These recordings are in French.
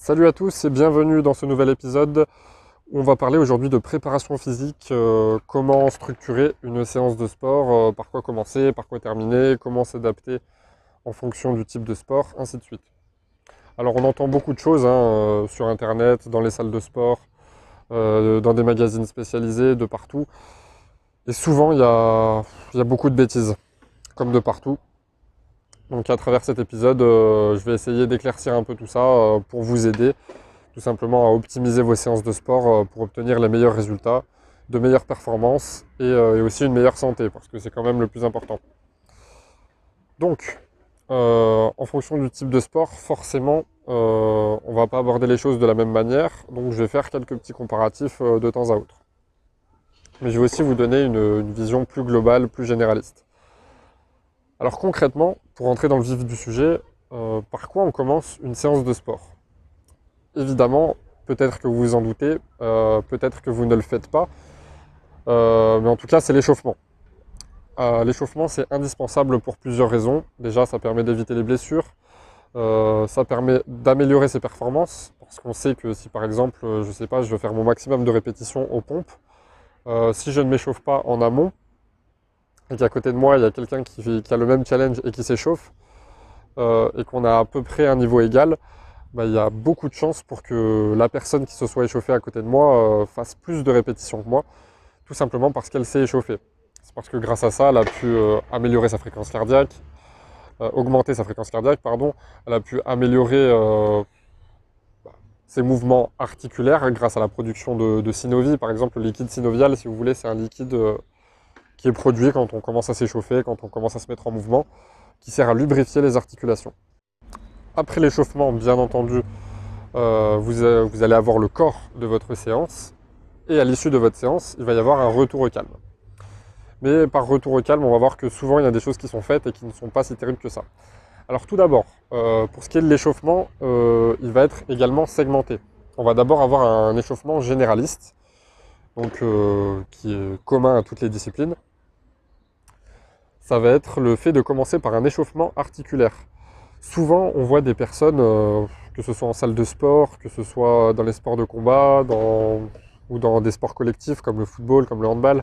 Salut à tous et bienvenue dans ce nouvel épisode. On va parler aujourd'hui de préparation physique, euh, comment structurer une séance de sport, euh, par quoi commencer, par quoi terminer, comment s'adapter en fonction du type de sport, ainsi de suite. Alors on entend beaucoup de choses hein, euh, sur internet, dans les salles de sport, dans des magazines spécialisés, de partout. Et souvent il y a beaucoup de bêtises, comme de partout. Donc à travers cet épisode, euh, je vais essayer d'éclaircir un peu tout ça euh, pour vous aider tout simplement à optimiser vos séances de sport euh, pour obtenir les meilleurs résultats, de meilleures performances et, aussi une meilleure santé parce que c'est quand même le plus important. Donc, en fonction du type de sport, forcément, on va pas aborder les choses de la même manière. Donc je vais faire quelques petits comparatifs de temps à autre. Mais je vais aussi vous donner une vision plus globale, plus généraliste. Alors concrètement, pour entrer dans le vif du sujet, euh, par quoi on commence une séance de sport? Évidemment, peut-être que vous vous en doutez, euh, peut-être que vous ne le faites pas, euh, mais en tout cas c'est l'échauffement. l'échauffement c'est indispensable pour plusieurs raisons. Déjà ça permet d'éviter les blessures, ça permet d'améliorer ses performances, parce qu'on sait que si par exemple, je sais pas, je veux faire mon maximum de répétitions aux pompes, si je ne m'échauffe pas en amont, et qu'à côté de moi, il y a quelqu'un qui, a le même challenge et qui s'échauffe, euh, et qu'on a à peu près un niveau égal, bah, il y a beaucoup de chances pour que la personne qui se soit échauffée à côté de moi euh, fasse plus de répétitions que moi, tout simplement parce qu'elle s'est échauffée. C'est parce que grâce à ça, elle a pu euh, améliorer sa fréquence cardiaque, augmenter sa fréquence cardiaque, pardon, elle a pu améliorer bah, ses mouvements articulaires grâce à la production de, de synovie. Par exemple, le liquide synovial, si vous voulez, c'est un liquide qui est produit quand on commence à s'échauffer, quand on commence à se mettre en mouvement, qui sert à lubrifier les articulations. Après l'échauffement, bien entendu, euh, vous, vous, allez avoir le corps de votre séance, et à l'issue de votre séance, il va y avoir un retour au calme. Mais par retour au calme, on va voir que souvent il y a des choses qui sont faites et qui ne sont pas si terribles que ça. Alors tout d'abord, euh, pour ce qui est de l'échauffement, euh, il va être également segmenté. On va d'abord avoir un échauffement généraliste, donc qui est commun à toutes les disciplines ça va être le fait de commencer par un échauffement articulaire. Souvent, on voit des personnes, euh, que ce soit en salle de sport, que ce soit dans les sports de combat, ou dans des sports collectifs comme le football, comme le handball,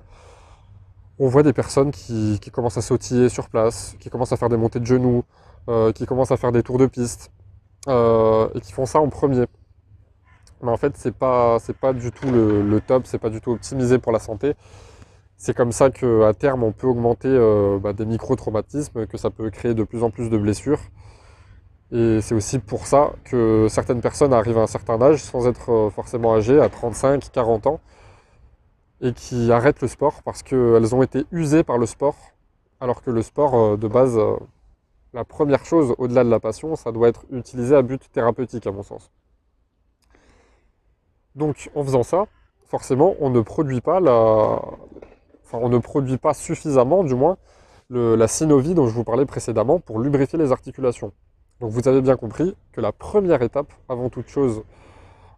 on voit des personnes qui, commencent à sautiller sur place, qui commencent à faire des montées de genoux, euh, qui commencent à faire des tours de piste, euh, et qui font ça en premier. Mais en fait, c'est pas, pas du tout le, le top, c'est pas du tout optimisé pour la santé. C'est comme ça qu'à terme, on peut augmenter euh, bah, des micro-traumatismes, que ça peut créer de plus en plus de blessures. Et c'est aussi pour ça que certaines personnes arrivent à un certain âge, sans être euh, forcément âgées, à 35, 40 ans, et qui arrêtent le sport parce qu'elles ont été usées par le sport, alors que le sport, euh, de base, la première chose, au-delà de la passion, ça doit être utilisé à but thérapeutique, à mon sens. Donc, en faisant ça, forcément, on ne produit pas la, on ne produit pas suffisamment, du moins, la synovie dont je vous parlais précédemment pour lubrifier les articulations. Donc vous avez bien compris que la première étape, avant toute chose,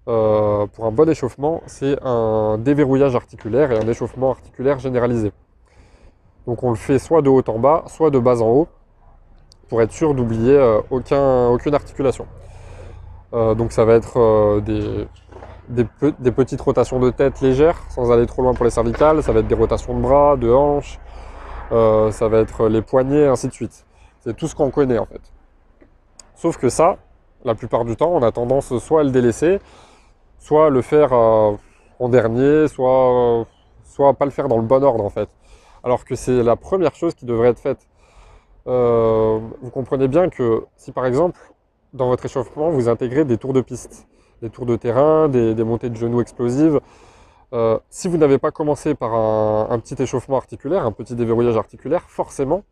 euh, pour un bon échauffement, c'est un déverrouillage articulaire et un échauffement articulaire généralisé. Donc on le fait soit de haut en bas, soit de bas en haut, pour être sûr d'oublier euh, aucune articulation. Euh, donc ça va être des, des, petites rotations de tête légères, sans aller trop loin pour les cervicales. Ça va être des rotations de bras, de hanches, euh, ça va être les poignets, ainsi de suite. C'est tout ce qu'on connaît en fait. Sauf que ça, la plupart du temps, on a tendance soit à le délaisser, soit à le faire euh, en dernier, soit, soit pas le faire dans le bon ordre en fait. Alors que c'est la première chose qui devrait être faite. Euh, vous comprenez bien que si par exemple, dans votre échauffement, vous intégrez des tours de piste, des tours de terrain, des, montées de genoux explosives. Euh, si vous n'avez pas commencé par un, petit échauffement articulaire, un petit déverrouillage articulaire, forcément,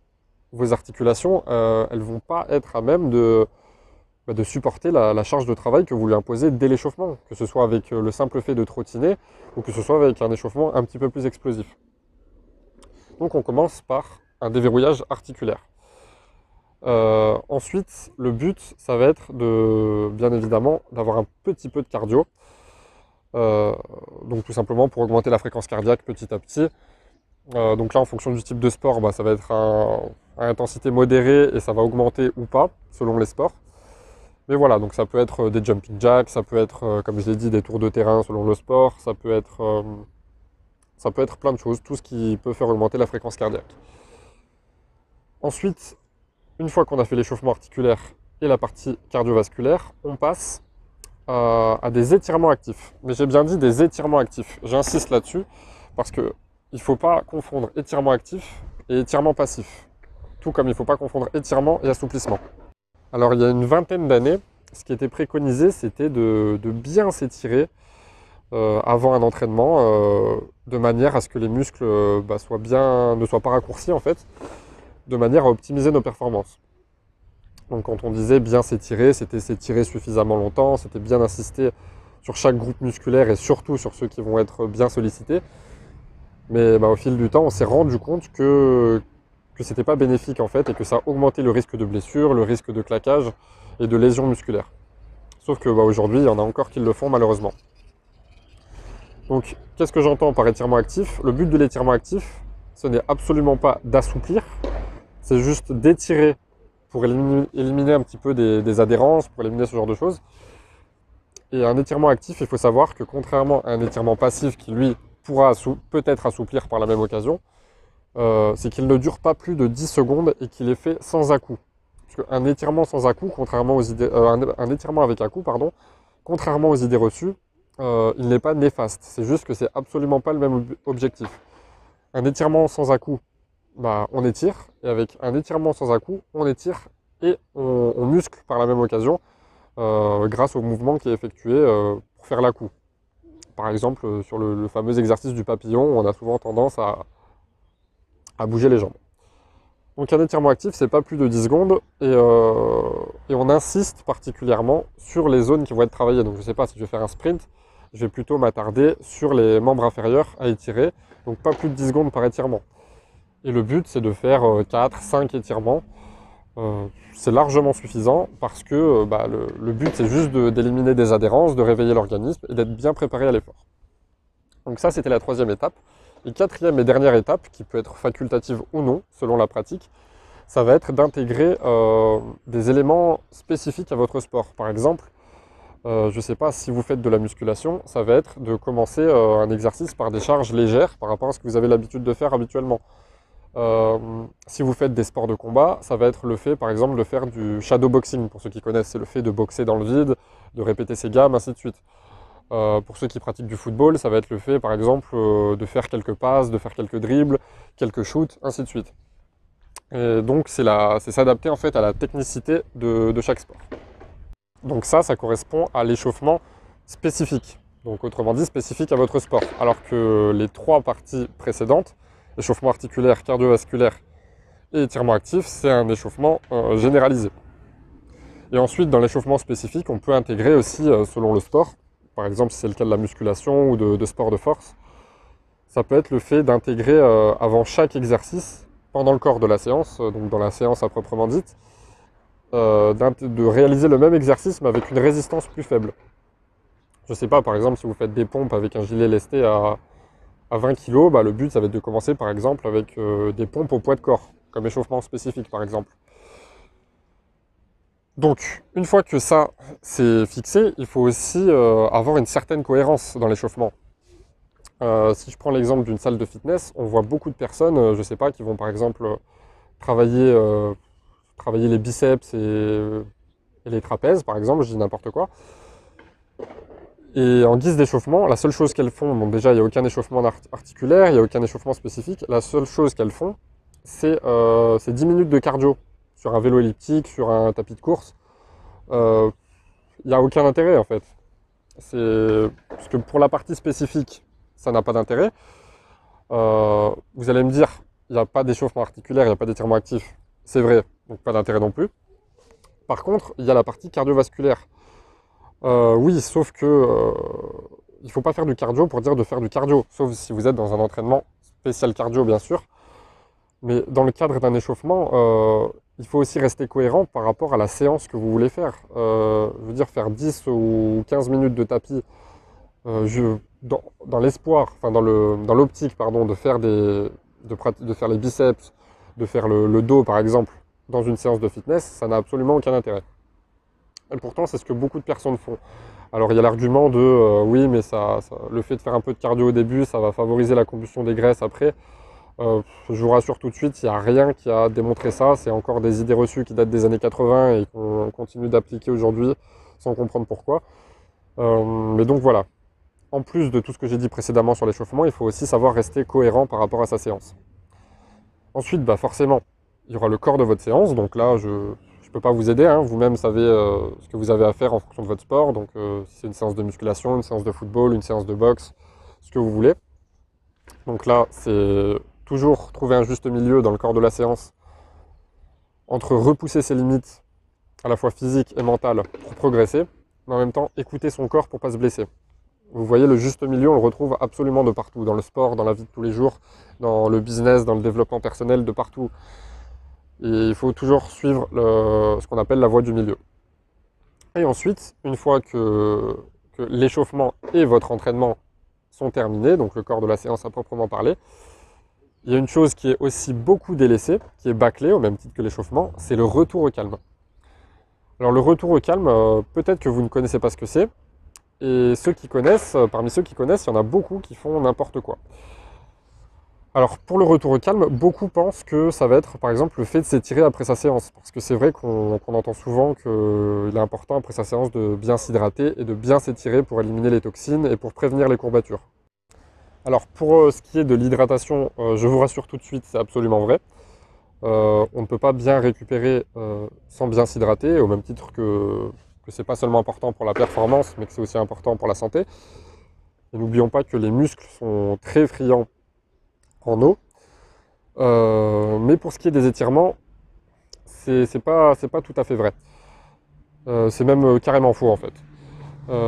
vos articulations, euh, elles ne vont pas être à même de, bah, supporter la, charge de travail que vous lui imposez dès l'échauffement, que ce soit avec euh, le simple fait de trottiner ou que ce soit avec un échauffement un petit peu plus explosif. Donc on commence par un déverrouillage articulaire. Euh, ensuite, le but, ça va être de, bien évidemment, d'avoir un petit peu de cardio. Euh, donc tout simplement pour augmenter la fréquence cardiaque petit à petit. Euh, donc là, en fonction du type de sport, bah, ça va être à intensité modérée et ça va augmenter ou pas, selon les sports. Mais voilà, donc ça peut être des jumping jacks, ça peut être, comme je l'ai dit, des tours de terrain selon le sport, ça peut être, ça peut être plein de choses, tout ce qui peut faire augmenter la fréquence cardiaque. Ensuite, une fois qu'on a fait l'échauffement articulaire et la partie cardiovasculaire, on passe à, des étirements actifs. Mais j'ai bien dit des étirements actifs. J'insiste là-dessus parce qu'il ne faut pas confondre étirement actif et étirement passif. Tout comme il ne faut pas confondre étirement et assouplissement. Alors il y a une vingtaine d'années, ce qui était préconisé, c'était de, bien s'étirer euh, avant un entraînement, euh, de manière à ce que les muscles euh, bah, ne soient pas raccourcis en fait, de manière à optimiser nos performances. Donc quand on disait bien s'étirer, c'était s'étirer suffisamment longtemps, c'était bien insister sur chaque groupe musculaire et surtout sur ceux qui vont être bien sollicités. Mais bah, au fil du temps, on s'est rendu compte que, que ce n'était pas bénéfique en fait et que ça augmentait le risque de blessure, le risque de claquage et de lésions musculaires. Sauf que bah, aujourd'hui, il y en a encore qui le font malheureusement. Donc qu'est-ce que j'entends par étirement actif? Le but de l'étirement actif, ce n'est absolument pas d'assouplir, c'est juste d'étirer pour éliminer, un petit peu des, adhérences, pour éliminer ce genre de choses. Et un étirement actif, il faut savoir que contrairement à un étirement passif qui lui pourra peut-être assouplir par la même occasion, euh, c'est qu'il ne dure pas plus de 10 secondes et qu'il est fait sans à-coup. Parce qu'un étirement sans à-coup, contrairement aux idées, euh, un, étirement avec à-coup, pardon, contrairement aux idées reçues, euh, il n'est pas néfaste. C'est juste que c'est absolument pas le même objectif. Un étirement sans à-coup, bah, on étire, et avec un étirement sans à-coup, on étire et on, muscle par la même occasion euh, grâce au mouvement qui est effectué euh, pour faire l'à-coup. Par exemple, euh, sur le, fameux exercice du papillon, on a souvent tendance à, bouger les jambes. Donc un étirement actif, c'est pas plus de 10 secondes et, et, on insiste particulièrement sur les zones qui vont être travaillées. Donc je ne sais pas si je vais faire un sprint, je vais plutôt m'attarder sur les membres inférieurs à étirer, donc pas plus de 10 secondes par étirement. Et le but, c'est de faire 4, euh, 5 étirements. Euh, c'est largement suffisant parce que euh, bah, le, but, c'est juste d'éliminer des adhérences, de réveiller l'organisme et d'être bien préparé à l'effort. Donc ça, c'était la troisième étape. Et quatrième et dernière étape, qui peut être facultative ou non, selon la pratique, ça va être d'intégrer des éléments spécifiques à votre sport. Par exemple, je ne sais pas si vous faites de la musculation, ça va être de commencer un exercice par des charges légères par rapport à ce que vous avez l'habitude de faire habituellement. Euh, si vous faites des sports de combat, ça va être le fait, par exemple, de faire du shadow boxing. Pour ceux qui connaissent, c'est le fait de boxer dans le vide, de répéter ses gammes, ainsi de suite. Euh, pour ceux qui pratiquent du football, ça va être le fait, par exemple, euh, de faire quelques passes, de faire quelques dribbles, quelques shoots, ainsi de suite. Et donc, c'est s'adapter en fait à la technicité de, de chaque sport. Donc ça, ça correspond à l'échauffement spécifique. Donc autrement dit, spécifique à votre sport. Alors que les trois parties précédentes, échauffement articulaire, cardiovasculaire et étirement actif, c'est un échauffement euh, généralisé. Et ensuite, dans l'échauffement spécifique, on peut intégrer aussi, euh, selon le sport, par exemple si c'est le cas de la musculation ou de, sport de force, ça peut être le fait d'intégrer euh, avant chaque exercice, pendant le corps de la séance, donc dans la séance à proprement dite, de réaliser le même exercice mais avec une résistance plus faible. Je ne sais pas, par exemple, si vous faites des pompes avec un gilet lesté à, à 20 kg, bah, le but, ça va être de commencer par exemple avec euh, des pompes au poids de corps, comme échauffement spécifique par exemple. Donc, une fois que ça c'est fixé, il faut aussi euh, avoir une certaine cohérence dans l'échauffement. Euh, si je prends l'exemple d'une salle de fitness, on voit beaucoup de personnes, je ne sais pas, qui vont par exemple travailler, travailler les biceps et, et les trapèzes, par exemple, je dis n'importe quoi. Et en guise d'échauffement, la seule chose qu'elles font, bon déjà il n'y a aucun échauffement articulaire, il n'y a aucun échauffement spécifique, la seule chose qu'elles font, c'est euh, 10 minutes de cardio sur un vélo elliptique, sur un tapis de course. Euh, il n'y a aucun intérêt en fait. Parce que pour la partie spécifique, ça n'a pas d'intérêt. Euh, vous allez me dire, il n'y a pas d'échauffement articulaire, il n'y a pas d'étirement actif. C'est vrai, donc pas d'intérêt non plus. Par contre, il y a la partie cardiovasculaire. Euh, oui, sauf que euh, il ne faut pas faire du cardio pour dire de faire du cardio, sauf si vous êtes dans un entraînement spécial cardio, bien sûr. Mais dans le cadre d'un échauffement, euh, il faut aussi rester cohérent par rapport à la séance que vous voulez faire. je veux dire, faire 10 ou 15 minutes de tapis dans, l'espoir, enfin dans l'optique, pardon, de faire, des, de, faire les biceps, de faire le dos, par exemple, dans une séance de fitness, ça n'a absolument aucun intérêt. Et pourtant, c'est ce que beaucoup de personnes font. Alors il y a l'argument de euh, oui, mais ça, le fait de faire un peu de cardio au début, ça va favoriser la combustion des graisses après. Euh, je vous rassure tout de suite, il n'y a rien qui a démontré ça. C'est encore des idées reçues qui datent des années 80 et qu'on continue d'appliquer aujourd'hui sans comprendre pourquoi. Euh, mais donc voilà. En plus de tout ce que j'ai dit précédemment sur l'échauffement, il faut aussi savoir rester cohérent par rapport à sa séance. Ensuite, bah forcément, il y aura le corps de votre séance. Donc là, je peux pas vous aider. Hein. Vous-même savez euh, ce que vous avez à faire en fonction de votre sport. Donc si c'est une séance de musculation, une séance de football, une séance de boxe, ce que vous voulez. Donc là, c'est toujours trouver un juste milieu dans le corps de la séance entre repousser ses limites à la fois physiques et mentales pour progresser, mais en même temps écouter son corps pour pas se blesser. Vous voyez, le juste milieu, on le retrouve absolument de partout, dans le sport, dans la vie de tous les jours, dans le business, dans le développement personnel, de partout. Il faut toujours suivre ce qu'on appelle la voie du milieu. Et ensuite, une fois que, que l'échauffement et votre entraînement sont terminés, donc le corps de la séance à proprement parler, il y a une chose qui est aussi beaucoup délaissée, qui est bâclée au même titre que l'échauffement, c'est le retour au calme. Alors le retour au calme, euh, peut-être que vous ne connaissez pas ce que c'est, et ceux qui connaissent, euh, parmi ceux qui connaissent, il y en a beaucoup qui font n'importe quoi. Alors pour le retour au calme, beaucoup pensent que ça va être par exemple le fait de s'étirer après sa séance, parce que c'est vrai qu'on entend souvent qu'il est important après sa séance de bien s'hydrater et de bien s'étirer pour éliminer les toxines et pour prévenir les courbatures. Alors pour euh, ce qui est de l'hydratation, euh, je vous rassure tout de suite, c'est absolument vrai. Euh, on ne peut pas bien récupérer sans bien s'hydrater, au même titre que, que ce n'est pas seulement important pour la performance, mais que c'est aussi important pour la santé. Et n'oublions pas que les muscles sont très friands en eau. mais pour ce qui est des étirements, c'est pas, pas tout à fait vrai. c'est même carrément faux en fait.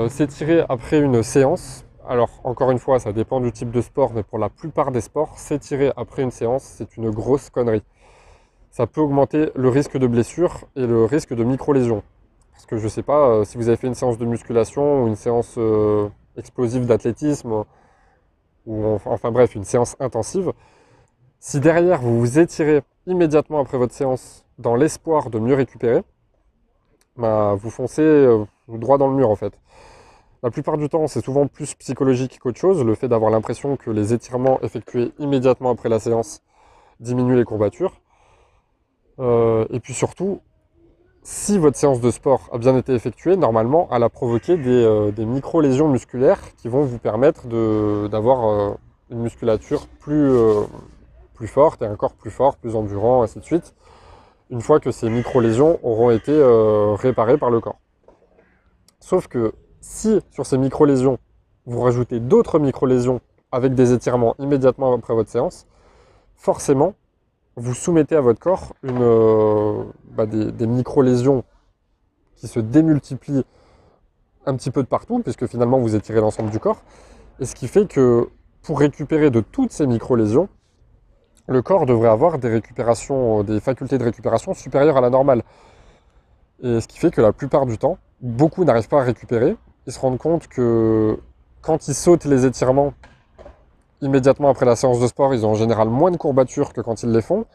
S'étirer après une séance, alors, encore une fois, ça dépend du type de sport, mais pour la plupart des sports, s'étirer après une séance, c'est une grosse connerie. Ça peut augmenter le risque de blessure et le risque de micro-lésions. Parce que je sais pas, euh, si vous avez fait une séance de musculation ou une séance euh, explosive d'athlétisme, ou enfin bref, une séance intensive, si derrière vous vous étirez immédiatement après votre séance dans l'espoir de mieux récupérer, bah, vous foncez euh, droit dans le mur en fait. La plupart du temps, c'est souvent plus psychologique qu'autre chose, le fait d'avoir l'impression que les étirements effectués immédiatement après la séance diminuent les courbatures. Euh, et puis surtout, si votre séance de sport a bien été effectuée, normalement, elle a provoqué des, euh, micro-lésions musculaires qui vont vous permettre d'avoir euh, une musculature plus, plus forte et un corps plus fort, plus endurant, ainsi de suite, une fois que ces micro-lésions auront été réparées par le corps. Sauf que si sur ces micro-lésions, vous rajoutez d'autres micro-lésions avec des étirements immédiatement après votre séance, forcément, vous soumettez à votre corps euh, bah, des, micro-lésions qui se démultiplient un petit peu de partout, puisque finalement vous étirez l'ensemble du corps. Et ce qui fait que pour récupérer de toutes ces micro-lésions, le corps devrait avoir des récupérations, des facultés de récupération supérieures à la normale. Et ce qui fait que la plupart du temps, beaucoup n'arrivent pas à récupérer, ils se rendent compte que quand ils sautent les étirements immédiatement après la séance de sport, ils ont en général moins de courbatures que quand ils les font.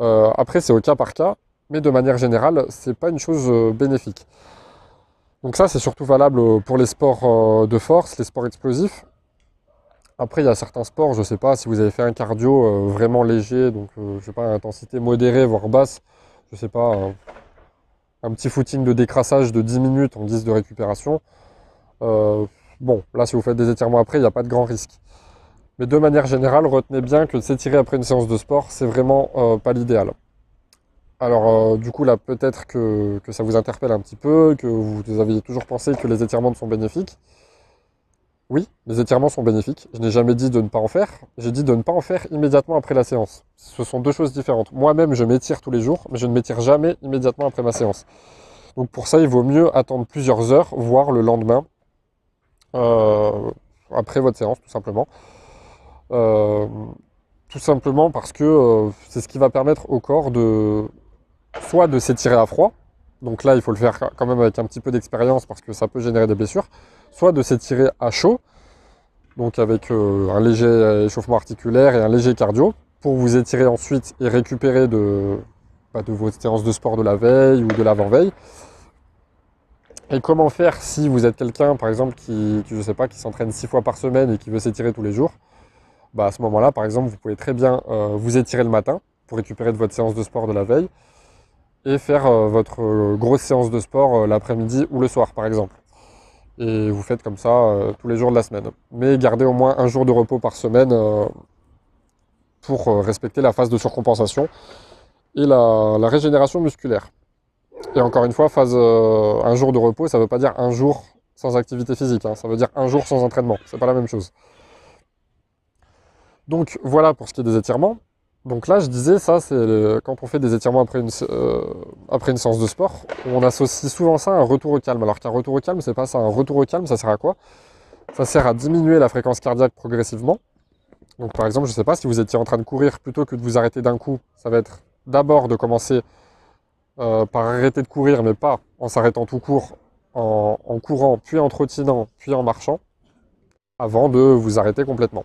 Euh, après, c'est au cas par cas, mais de manière générale, c'est pas une chose euh, bénéfique. Donc ça, c'est surtout valable pour les sports euh, de force, les sports explosifs. Après, il y a certains sports, je ne sais pas, si vous avez fait un cardio vraiment léger, donc je sais pas, intensité modérée, voire basse, je sais pas, un petit footing de décrassage de 10 minutes en guise de récupération, euh, bon, là, si vous faites des étirements après, il n'y a pas de grand risque. Mais de manière générale, retenez bien que s'étirer après une séance de sport, c'est vraiment euh, pas l'idéal. Alors, euh, du coup, là, peut-être que, ça vous interpelle un petit peu, que vous, vous aviez toujours pensé que les étirements sont bénéfiques. Oui, les étirements sont bénéfiques. Je n'ai jamais dit de ne pas en faire. J'ai dit de ne pas en faire immédiatement après la séance. Ce sont deux choses différentes. Moi-même, je m'étire tous les jours, mais je ne m'étire jamais immédiatement après ma séance. Donc pour ça, il vaut mieux attendre plusieurs heures, voire le lendemain, euh, après votre séance, tout simplement. Euh, tout simplement parce que euh, c'est ce qui va permettre au corps de soit de s'étirer à froid, donc là il faut le faire quand même avec un petit peu d'expérience parce que ça peut générer des blessures, soit de s'étirer à chaud, donc avec un léger échauffement articulaire et un léger cardio, pour vous étirer ensuite et récupérer de, bah, de vos séances de sport de la veille ou de l'avant-veille. Et comment faire si vous êtes quelqu'un, par exemple, qui, je sais pas, qui s'entraîne six fois par semaine et qui veut s'étirer tous les jours? Bah, À ce moment-là, par exemple, vous pouvez très bien euh, vous étirer le matin pour récupérer de votre séance de sport de la veille et faire euh, votre euh, grosse séance de sport l'après-midi ou le soir, par exemple. Et vous faites comme ça tous les jours de la semaine. Mais gardez au moins un jour de repos par semaine pour respecter la phase de surcompensation et la régénération musculaire. Et encore une fois, phase un jour de repos, ça ne veut pas dire un jour sans activité physique, hein. ça veut dire un jour sans entraînement, c'est pas la même chose. Donc voilà pour ce qui est des étirements. Donc là, je disais, ça, c'est quand on fait des étirements après une, euh, après une séance de sport, on associe souvent ça à un retour au calme. Alors qu'un retour au calme, c'est pas ça. Un retour au calme, ça sert à quoi? Ça sert à diminuer la fréquence cardiaque progressivement. Donc par exemple, je ne sais pas, si vous étiez en train de courir, plutôt que de vous arrêter d'un coup, ça va être d'abord de commencer euh, par arrêter de courir, mais pas en s'arrêtant tout court, en, courant, puis en trottinant, puis en marchant, avant de vous arrêter complètement.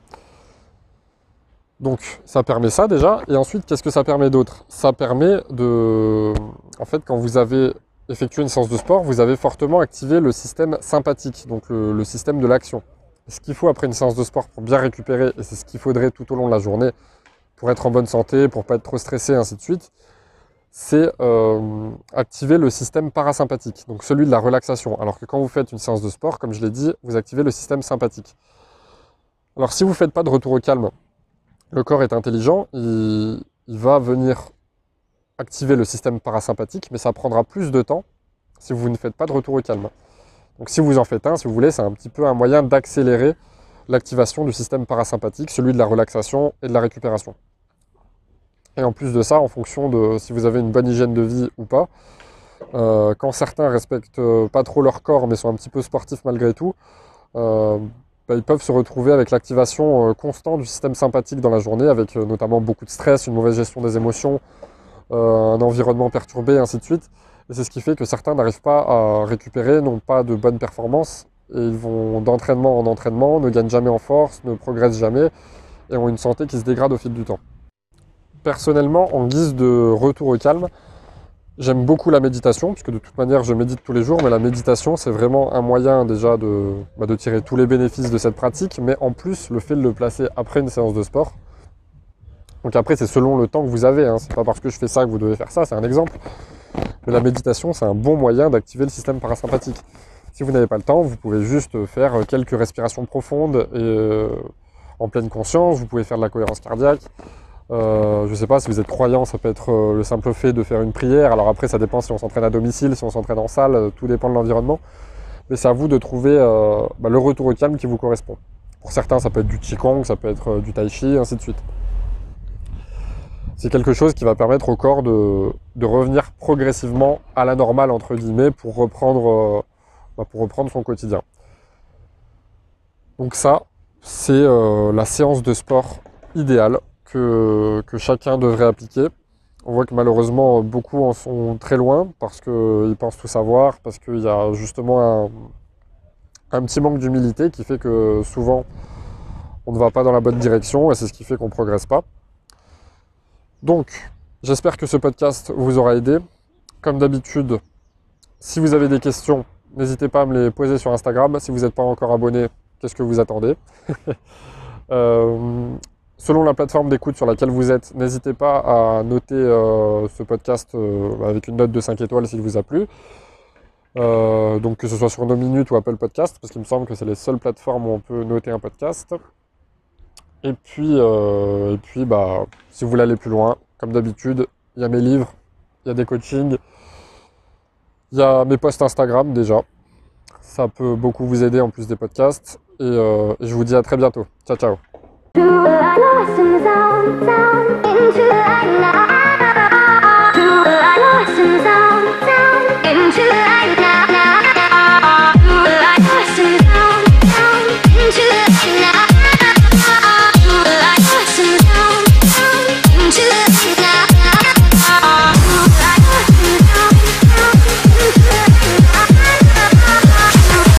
Donc ça permet ça déjà, et ensuite qu'est-ce que ça permet d'autre? Ça permet de... En fait quand vous avez effectué une séance de sport, vous avez fortement activé le système sympathique, donc le, système de l'action. Ce qu'il faut après une séance de sport pour bien récupérer, et c'est ce qu'il faudrait tout au long de la journée, pour être en bonne santé, pour pas être trop stressé, ainsi de suite, c'est euh, activer le système parasympathique, donc celui de la relaxation. Alors que quand vous faites une séance de sport, comme je l'ai dit, vous activez le système sympathique. Alors si vous ne faites pas de retour au calme, le corps est intelligent, il, va venir activer le système parasympathique, mais ça prendra plus de temps si vous ne faites pas de retour au calme. Donc si vous en faites un, si vous voulez, c'est un petit peu un moyen d'accélérer l'activation du système parasympathique, celui de la relaxation et de la récupération. Et en plus de ça, en fonction de si vous avez une bonne hygiène de vie ou pas, euh, quand certains respectent pas trop leur corps mais sont un petit peu sportifs malgré tout, euh, ils peuvent se retrouver avec l'activation constante du système sympathique dans la journée, avec notamment beaucoup de stress, une mauvaise gestion des émotions, un environnement perturbé, ainsi de suite. Et c'est ce qui fait que certains n'arrivent pas à récupérer, n'ont pas de bonnes performances, et ils vont d'entraînement en entraînement, ne gagnent jamais en force, ne progressent jamais, et ont une santé qui se dégrade au fil du temps personnellement, en guise de retour au calme, j'aime beaucoup la méditation, puisque de toute manière, je médite tous les jours, mais la méditation, c'est vraiment un moyen déjà de, bah, de, tirer tous les bénéfices de cette pratique, mais en plus, le fait de le placer après une séance de sport. Donc après, c'est selon le temps que vous avez, hein. c'est pas parce que je fais ça que vous devez faire ça, c'est un exemple. Mais la méditation, c'est un bon moyen d'activer le système parasympathique. Si vous n'avez pas le temps, vous pouvez juste faire quelques respirations profondes et euh, en pleine conscience, vous pouvez faire de la cohérence cardiaque, euh, je ne sais pas, si vous êtes croyant, ça peut être euh, le simple fait de faire une prière. Alors après, ça dépend si on s'entraîne à domicile, si on s'entraîne en salle, euh, tout dépend de l'environnement. Mais c'est à vous de trouver bah, le retour au calme qui vous correspond. Pour certains, ça peut être du Qigong, ça peut être du Tai Chi, ainsi de suite. C'est quelque chose qui va permettre au corps de, revenir progressivement à la normale, entre guillemets, pour reprendre, bah, pour reprendre son quotidien. Donc ça, c'est la séance de sport idéale que, chacun devrait appliquer. On voit que malheureusement beaucoup en sont très loin parce qu'ils pensent tout savoir, parce qu'il y a justement un, petit manque d'humilité qui fait que souvent on ne va pas dans la bonne direction et c'est ce qui fait qu'on ne progresse pas. Donc j'espère que ce podcast vous aura aidé. Comme d'habitude, si vous avez des questions, n'hésitez pas à me les poser sur Instagram. Si vous n'êtes pas encore abonné, qu'est-ce que vous attendez? Euh, Selon la plateforme d'écoute sur laquelle vous êtes, n'hésitez pas à noter euh, ce podcast euh, avec une note de 5 étoiles s'il vous a plu. Euh, donc que ce soit sur nos minutes ou Apple Podcast, parce qu'il me semble que c'est les seules plateformes où on peut noter un podcast. Et puis, et puis bah, si vous voulez aller plus loin, comme d'habitude, il y a mes livres, il y a des coachings, il y a mes posts Instagram déjà. Ça peut beaucoup vous aider en plus des podcasts. Et, et je vous dis à très bientôt. Ciao ciao To a blossom on down into light now.